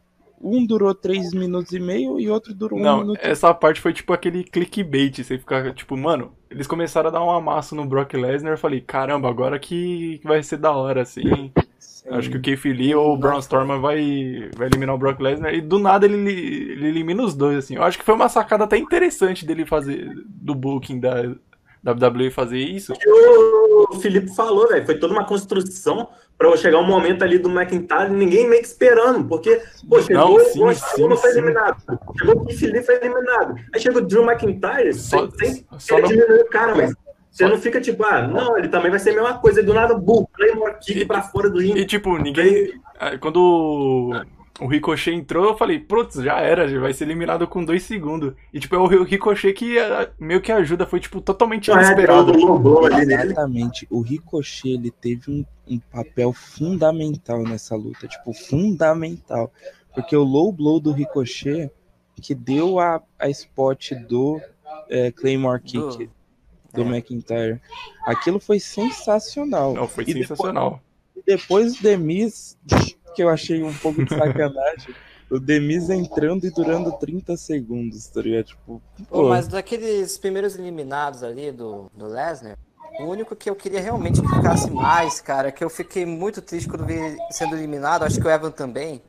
Um durou 3 minutos e meio e outro durou 1 Não, minuto. essa parte foi tipo aquele clickbait. Você fica tipo, mano, eles começaram a dar um amasso no Brock Lesnar. Eu falei, caramba, agora que vai ser da hora, assim. Acho que o Keith Lee ou o Braun Strowman vai, vai eliminar o Brock Lesnar. E do nada ele, ele elimina os dois, assim. Eu acho que foi uma sacada até interessante dele fazer, do booking da WWE fazer isso. o Felipe falou, velho. Foi toda uma construção pra chegar um momento ali do McIntyre e ninguém meio que esperando. Porque, pô, chegou Não, sim, o sim, foi sim. eliminado. Chegou o Lee foi eliminado. Aí chega o Drew McIntyre, Só- sem, só ele não- o cara, mas você não fica tipo, ah, não, ele também vai ser a mesma coisa. E do nada, bull, Claymore kick pra fora do E ringue. tipo, ninguém. ah, Quando o- Ricochet entrou, eu falei, putz, já era, já vai ser eliminado com dois segundos. E tipo, é o Ricochet que ah, meio que ajuda, foi tipo totalmente é, inesperado. do. Exatamente. O Ricochet ele teve um, um papel fundamental nessa luta. Tipo, fundamental. Porque o low blow do Ricochet que deu a, a spot do é, Claymore Kick do, é. McIntyre. Aquilo foi sensacional. Não, foi E depois- sensacional. Depois o Demis, que eu achei um pouco de sacanagem, *laughs* o Demis entrando e durando 30 segundos, tá ligado? Tipo, Pô, pô, mas daqueles primeiros eliminados ali do, do Lesnar, o único que eu queria realmente que ficasse mais, cara, que eu fiquei muito triste quando vi sendo eliminado, acho que o Evan também,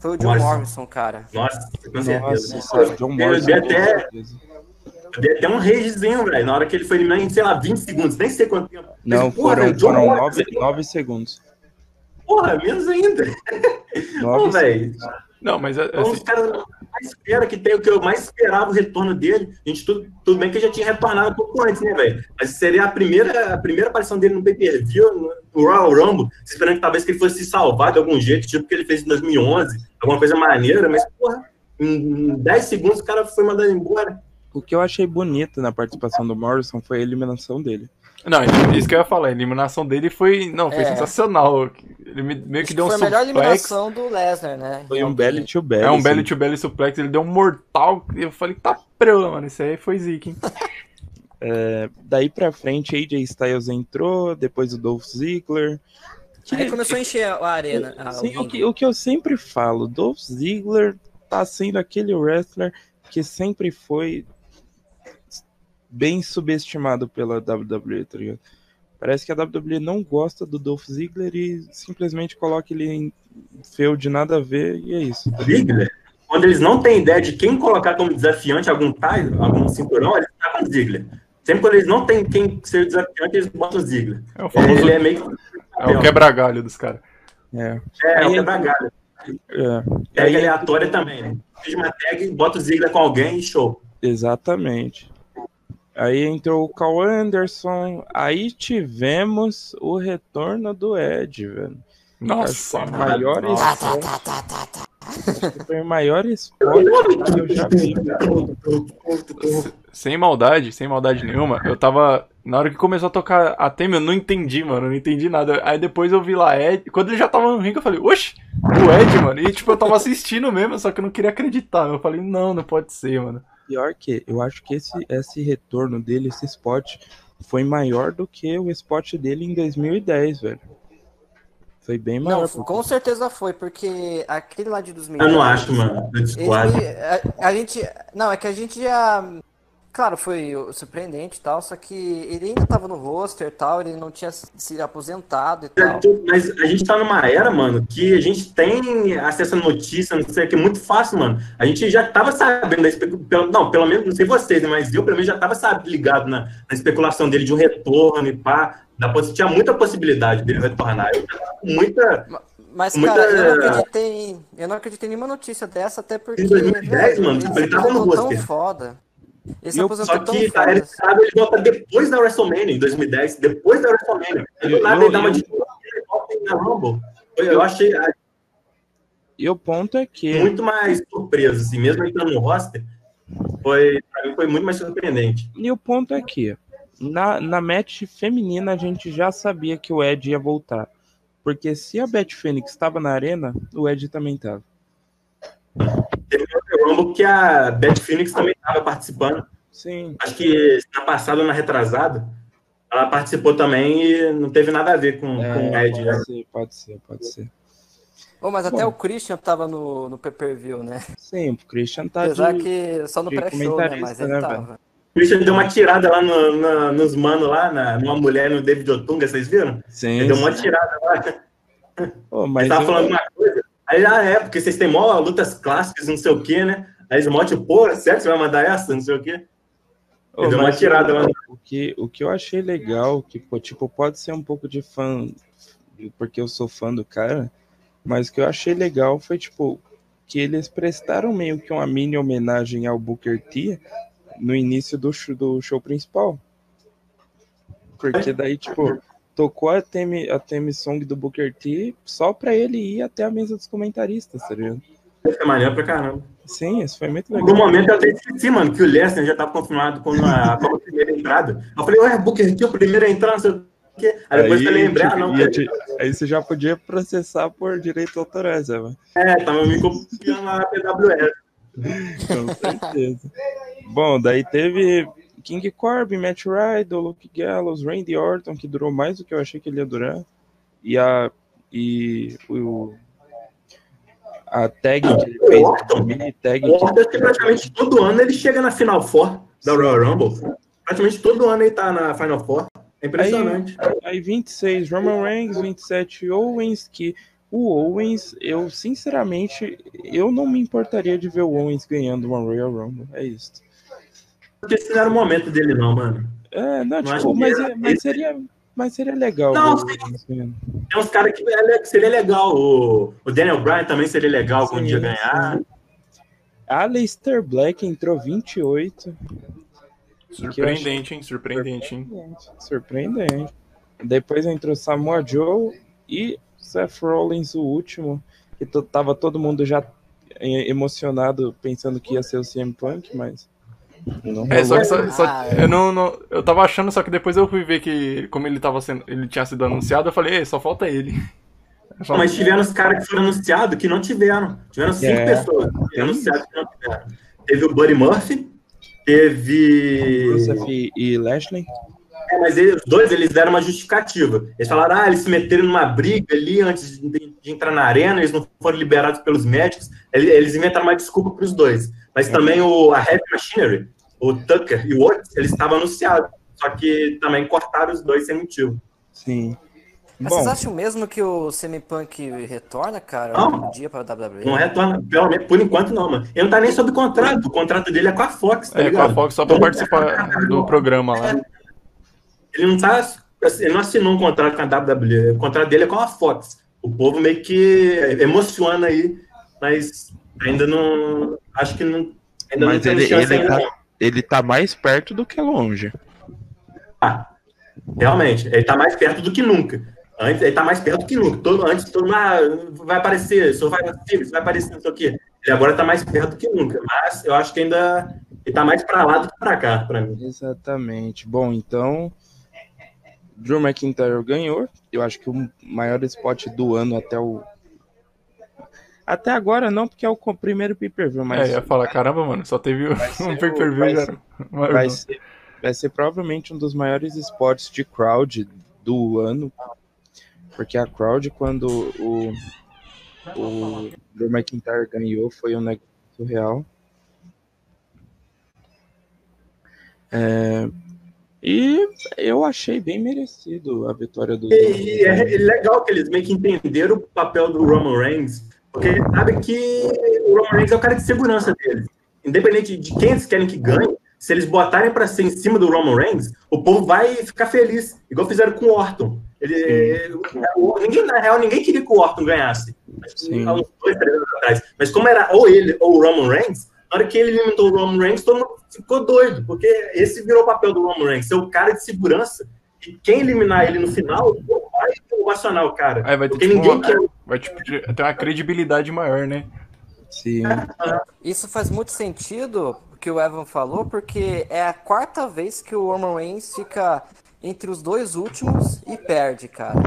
foi o John Morrison. Morrison, cara. Nossa, com certeza. nossa, John Eu Morrison. dei até-. Eu dei até um ragezinho, velho, na hora que ele foi eliminado em, sei lá, 20 segundos, nem sei quanto tempo. Mas, Não, porra, foram, foram Morrison, 9, 9 segundos. Porra, menos ainda. Pô, 9 velho, Não, mas é- um dos assim, caras que mais espera que tem, o que eu mais esperava o retorno dele. A gente, tudo, tudo bem que já tinha retornado um pouco antes, né, velho? Mas seria a primeira, a primeira aparição dele no pay-per-view, no, no Royal Rumble, esperando que talvez que ele fosse se salvar de algum jeito, tipo o que ele fez em 2011, alguma coisa maneira, mas, porra, em 10 segundos o cara foi mandado embora. O que eu achei bonito na participação do Morrison foi a eliminação dele. Não, isso que eu ia falar, a eliminação dele foi. Não, foi É. sensacional. Ele me- meio que deu um foi a melhor suplex. eliminação do Lesnar, né? Foi um belly to belly. É um belly to belly suplex, ele deu um mortal. Eu falei, tá prela, mano. Isso aí foi zica, hein? *laughs* Daí pra frente, AJ Styles entrou, depois o Dolph Ziggler. Que- Aí começou a encher a arena. a- Sim, o o, que, o que eu sempre falo, Dolph Ziggler tá sendo aquele wrestler que sempre foi bem subestimado pela WWE, tá ligado? Parece que a WWE não gosta do Dolph Ziggler e simplesmente coloca ele em feud nada a ver e é isso. tá? Ziggler, quando eles não têm ideia de quem colocar como desafiante algum title, algum cinturão, eles tacam o Ziggler. Sempre quando eles não têm quem ser desafiante, eles botam o Ziggler. É o famoso. Ele é meio que. É o quebra-galho dos caras. É, É, é o quebra-galho. é. Tag aleatória também, né? Fez uma tag, bota o Ziggler com alguém e show. Exatamente. Aí entrou o Carl Anderson. Aí tivemos o retorno do Ed, velho. Nossa, Acho maior esporte. tá, tá, tá, foi o maior esporte que eu já vi. Sem maldade, sem maldade nenhuma, eu tava. Na hora que começou a tocar a tema, eu não entendi, mano. Eu não entendi nada. Aí depois eu vi lá Ed. Quando ele já tava no ringue, eu falei, oxe, o Ed, mano. E tipo, eu tava assistindo mesmo, só que eu não queria acreditar. Eu falei, não, não pode ser, mano. Pior que, eu acho que esse, esse retorno dele, esse spot, foi maior do que o spot dele em 2010, velho. Foi bem maior. Não, com certeza foi, porque aquele lá de Eu 2010... não acho, mano. Eu discordo. A, a gente. Não, é que a gente já. Claro, foi surpreendente e tal, só que ele ainda tava no roster e tal, ele não tinha se aposentado e tal. Mas a gente tá numa era, mano, que a gente tem acesso a notícia, não sei o que, é muito fácil, mano. A gente já tava sabendo da espe- pelo- Não, pelo menos, não sei vocês, né, mas eu, pelo menos, já tava sabe, ligado na, na especulação dele de um retorno e pá. Da, tinha muita possibilidade dele retornar. Eu tava com muita. Mas, Muita- cara, eu não acreditei. Eu não acreditei em nenhuma notícia dessa, até porque. Em 2010, mano, ele ele tava no aposentou tão roster. foda. Ele se Eu- Só que tá, foda. ele sabe, ele volta depois da WrestleMania, em 2010, depois da WrestleMania. Do Eu- nada eu- ele dá uma eu- de ele volta na Rumble. Eu, eu achei ah, E o ponto é que. muito mais surpreso, assim, mesmo entrando no roster, foi, pra mim foi muito mais surpreendente. E o ponto é que, na, na match feminina, a gente já sabia que o Ed ia voltar. Porque se a Beth Phoenix estava na arena, o Ed também estava. Teve um Rumble que a Beth Phoenix também estava participando. Sim. Acho que na passada ou na retrasada, ela participou também e não teve nada a ver com, com o É, Ed. né? pode ser, pode ser, pode ser. Ô, mas até Bom. o Christian tava no, no pay-per-view, né? Sim, o Christian tá Apesar de... que só no pré-show, né? Mas ele né, tava. O Christian deu uma tirada lá no- na- nos manos lá, na, numa mulher no David Otunga, vocês viram? Sim, Ele deu uma tirada lá. Pô, mas Ele tava eu- falando uma coisa. Aí, ah, é, porque vocês têm mó lutas clássicas, não sei o quê, né? Aí tipo, pô, sério que você vai mandar essa? Não sei o quê. Ô, deu uma tirada lá. O que, o que eu achei legal, que, pô, tipo, pode ser um pouco de fã, porque eu sou fã do cara, mas o que eu achei legal foi, tipo, que eles prestaram meio que uma mini homenagem ao Booker T no início do show, do show principal. Porque daí, tipo, tocou a theme, a theme song do Booker T só pra ele ir até a mesa dos comentaristas, tá ligado? É maneiro pra caramba. Sim, isso foi muito legal. momento eu até esqueci, mano, que o Lesnar já tava confirmado como a, como primeira entrada. Eu falei, ué, Booker T, o primeiro a entrar, não sei o quê. Aí depois eu lembrei, ah, não, te- aí você já podia processar por direito autorais, sabe? é, tava me copiando na PWS. *laughs* Com certeza. Bom, daí teve King Corbin, Matt Riddle, Luke Gallows, Randy Orton, que durou mais do que eu achei que ele ia durar. E a. E o. A tag que ele fez, mini tag O Orton, que praticamente todo ano ele chega na Final Four da Royal Rumble. Praticamente todo ano ele tá na Final Four. É impressionante. Aí 26, Roman Reigns, 27, Owens, que o Owens, eu sinceramente, eu não me importaria de ver o Owens ganhando uma Royal Rumble. É isso. Porque esse não era o momento dele, não, mano. É, não, tipo, que mas, era- é- mas seria, mas seria legal. Não, ganhando. Tem uns caras que é- seria legal. O, o Daniel Bryan também seria legal quando Sim, dia ganhar. Aleister Black entrou 28. Surpreendente, hein? Surpreendente, hein? Surpreendente. Depois entrou Samoa Joe e Seth Rollins, o último. Que tava todo mundo já eh, emocionado pensando que ia ser o CM Punk, mas. Não É, só que só, só- Ah, é. eu não, não- eu tava achando, só que depois eu fui ver que como ele tava sendo, ele tinha sido anunciado, eu falei, "Ei, só falta ele. *laughs* Não, mas tiveram os caras que foram anunciados que não tiveram. Tiveram cinco É, pessoas que tem anunciados que não tiveram. Teve o Buddy Murphy, teve. Rusev e Lashley. É, mas eles, os dois eles deram uma justificativa. Eles falaram, ah, eles se meteram numa briga ali antes de, de entrar na arena, eles não foram liberados pelos médicos. Eles, eles inventaram uma desculpa para os dois. Mas também o, a Heavy Machinery, o Tucker e o Oates, eles estavam anunciados. Só que também cortaram os dois sem motivo. Sim. Mas Bom, vocês acham mesmo que o Semi-Punk retorna, cara, Não. um dia pra WWE? Não retorna, pelo menos por enquanto não, mano. Ele não tá nem sob contrato. O contrato dele é com a Fox, tá É, com ligado? a Fox só pra participar do programa lá. Ele não tá. Ele não assinou um contrato com a WWE. O contrato dele é com a Fox. O povo meio que emociona aí, mas ainda não. Acho que não. Ainda não mas tem ele, chance ele, ainda. tá, não. ele tá mais perto do que longe. Ah, realmente, ele tá mais perto do que nunca. Antes, ele tá mais perto que nunca. Todo, antes, todo mundo ah, vai aparecer, só vai, vai aparecer, não sei o quê. Ele agora tá mais perto que nunca. Mas eu acho que ainda ele tá mais para lá do que para cá, para mim. Exatamente. Bom, então. Drew McIntyre ganhou. Eu acho que o maior spot do ano até o. Até agora não, porque é o primeiro pay-per-view, mas. É, ia falar, caramba, mano, só teve *laughs* um pay-per-view já. *laughs* Vai, vai, ser, vai ser provavelmente um dos maiores spots de crowd do ano. Porque a crowd, quando o, o Drew McIntyre ganhou, foi um negócio real. É, e eu achei bem merecido a vitória do. E, e é legal que eles meio que entenderam o papel do Roman Reigns, porque eles sabem que o Roman Reigns é o cara de segurança deles. Independente de quem eles querem que ganhe, se eles botarem para ser em cima do Roman Reigns, o povo vai ficar feliz, igual fizeram com o Orton. Ele, ninguém, na real, ninguém queria que o Orton ganhasse. Há uns dois, três anos atrás. Mas como era ou ele ou o Roman Reigns, na hora que ele limitou o Roman Reigns, todo mundo ficou doido, porque esse virou o papel do Roman Reigns, ser o cara de segurança. E quem eliminar ele no final, vai ovacionar o cara. Aí vai ter, porque tipo, ninguém uma, quer. Vai tipo, ter uma credibilidade maior, né? Sim. Isso faz muito sentido o que o Evan falou, porque é a quarta vez que o Roman Reigns fica entre os dois últimos e perde, cara.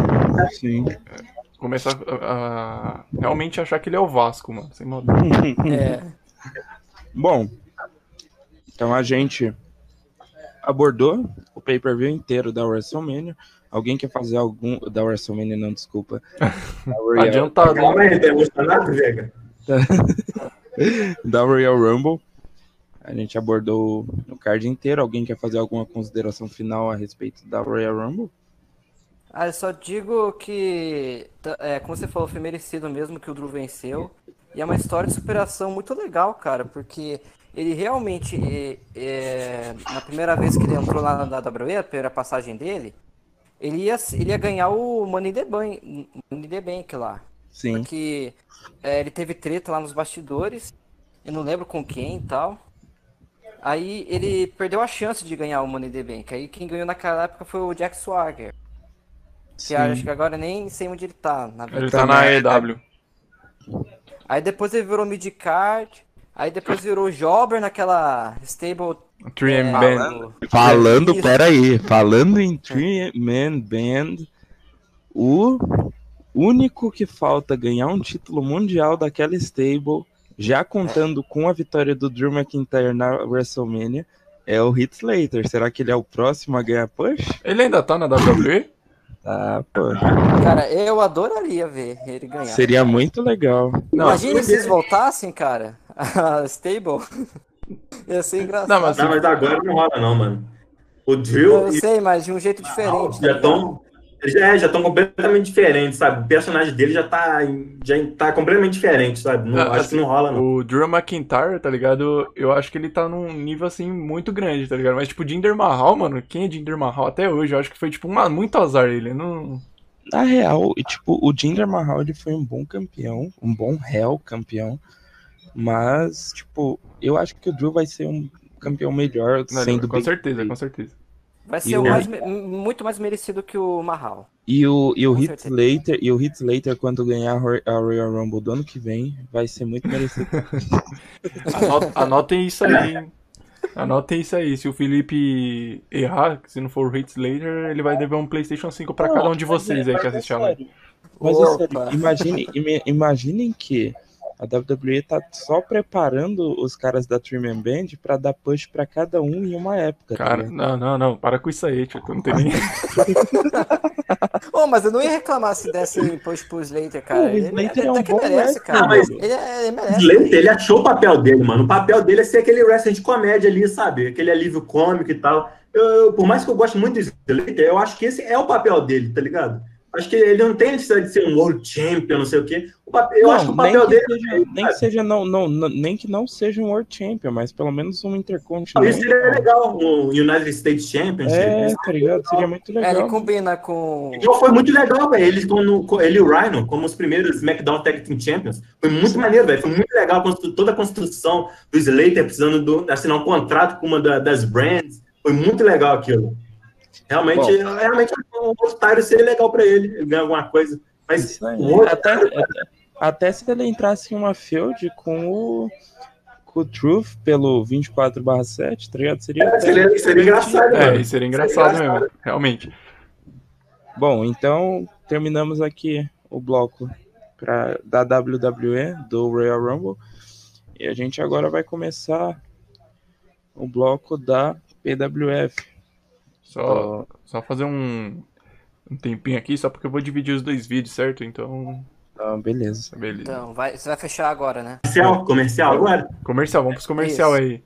Sim. Começa a, a, realmente achar que ele é o Vasco, mano. Sem maldade. É. *laughs* Bom, então a gente abordou o pay-per-view inteiro da WrestleMania. Alguém quer fazer algum da WrestleMania? Não, desculpa. *laughs* Da Adiantado. Calma aí, tem nada, Vega. *laughs* da Royal Rumble. A gente abordou o card inteiro. Alguém quer fazer alguma consideração final a respeito da Royal Rumble? Ah, eu só digo que, é, como você falou, foi merecido mesmo que o Drew venceu. E é uma história de superação muito legal, cara, porque ele realmente, é, é, na primeira vez que ele entrou lá na WWE, a primeira passagem dele, ele ia, ele ia ganhar o Money the Bank, Money the Bank lá. Sim. Porque é, ele teve treta lá nos bastidores, eu não lembro com quem e tal. Aí ele perdeu a chance de ganhar o Money the Bank. Aí quem ganhou naquela época foi o Jack Swagger. Que acho que agora nem sei onde ele tá. Na ele tá na EW. Aí depois ele virou midcard. Aí depois virou Jobber naquela stable. Three é, Band. Falando, peraí. Falando em Three Man Band, o único que falta ganhar um título mundial daquela stable, já contando com a vitória do Drew McIntyre na WrestleMania, é o Heath Slater. Será que ele é o próximo a ganhar push? Ele ainda tá na WWE? Ah, pô. Cara, eu adoraria ver ele ganhar. Seria muito legal. Imagina se eles voltassem, cara. A *laughs* Stable. *laughs* Ia ser engraçado. Não, mas, não, mas agora não rola, não, mano. O Drill. Eu sei, mas de um jeito diferente. Já estão. Tá já, já estão completamente diferentes, sabe? O personagem dele já tá, já tá completamente diferente, sabe? Não, ah, acho assim, que não rola, não. O Drew McIntyre, tá ligado? Eu acho que ele tá num nível, assim, muito grande, tá ligado? Mas, tipo, o Jinder Mahal, mano, quem é Jinder Mahal até hoje? Eu acho que foi, tipo, uma, muito azar ele. Não... Na real, tipo, o Jinder Mahal, ele foi um bom campeão, um bom réu campeão, mas, tipo, eu acho que o Drew vai ser um campeão melhor, não, sendo Com certeza, com certeza. Vai ser o mais, muito mais merecido que o Mahal. E o, e o Hit Slater, e o Hit Slater, quando ganhar a Royal Rumble do ano que vem, vai ser muito merecido. *laughs* Anota, anotem isso aí, Anotem isso aí. Se o Felipe errar, se não for o Hit Slater, ele vai dever um PlayStation 5 para cada um de vocês aí que assistiu. Mas é sério, imagine, imaginem que a WWE tá só preparando os caras da Trim Band pra dar push pra cada um em uma época. Cara, tá não, não, não. Para com isso aí, tio. Não tem nem. *laughs* oh, mas eu não ia reclamar se desse push pro Slater, cara. O Slater é um bom merece, cara. Não, mas ele, é, ele merece. Slater, ele achou o papel dele, mano. O papel dele é ser aquele wrestling de comédia ali, sabe? Aquele alívio cômico e tal. Eu, eu, por mais que eu goste muito do Slater, eu acho que esse é o papel dele, tá ligado? Acho que ele não tem necessidade de ser um World Champion, não sei o quê. O papel, eu acho que o papel dele. Seja, é, nem, que seja, não, não, não, nem que não seja um World Champion, mas pelo menos um Intercontinental. Isso seria legal, um United States Championship. É, tá ligado? Seria muito legal. É, ele combina com. Então foi muito legal, velho. Ele, ele e o Rhino, como os primeiros SmackDown Tag Team Champions. Foi muito Sim. maneiro, velho. Foi muito legal toda a construção do Slater precisando do, assinar um contrato com uma da, das brands. Foi muito legal aquilo. Realmente, Bom. realmente o otário seria legal pra ele. Ele ganha alguma coisa. Mas Até, até, até se ele entrasse em uma field com o, com o Truth pelo 24/7, tá ligado? Seria. seria, seria engraçado, É, mano. isso seria engraçado engraçado. mesmo, realmente. Bom, então terminamos aqui o bloco pra, da WWE, do Royal Rumble. E a gente agora vai começar o bloco da PWF. Só, só fazer um, um tempinho aqui, só porque eu vou dividir os dois vídeos, certo? Então, Então, beleza. beleza. Então, vai, você vai fechar agora, né? Comercial, comercial agora? Comercial, vamos pros comercial Isso. aí.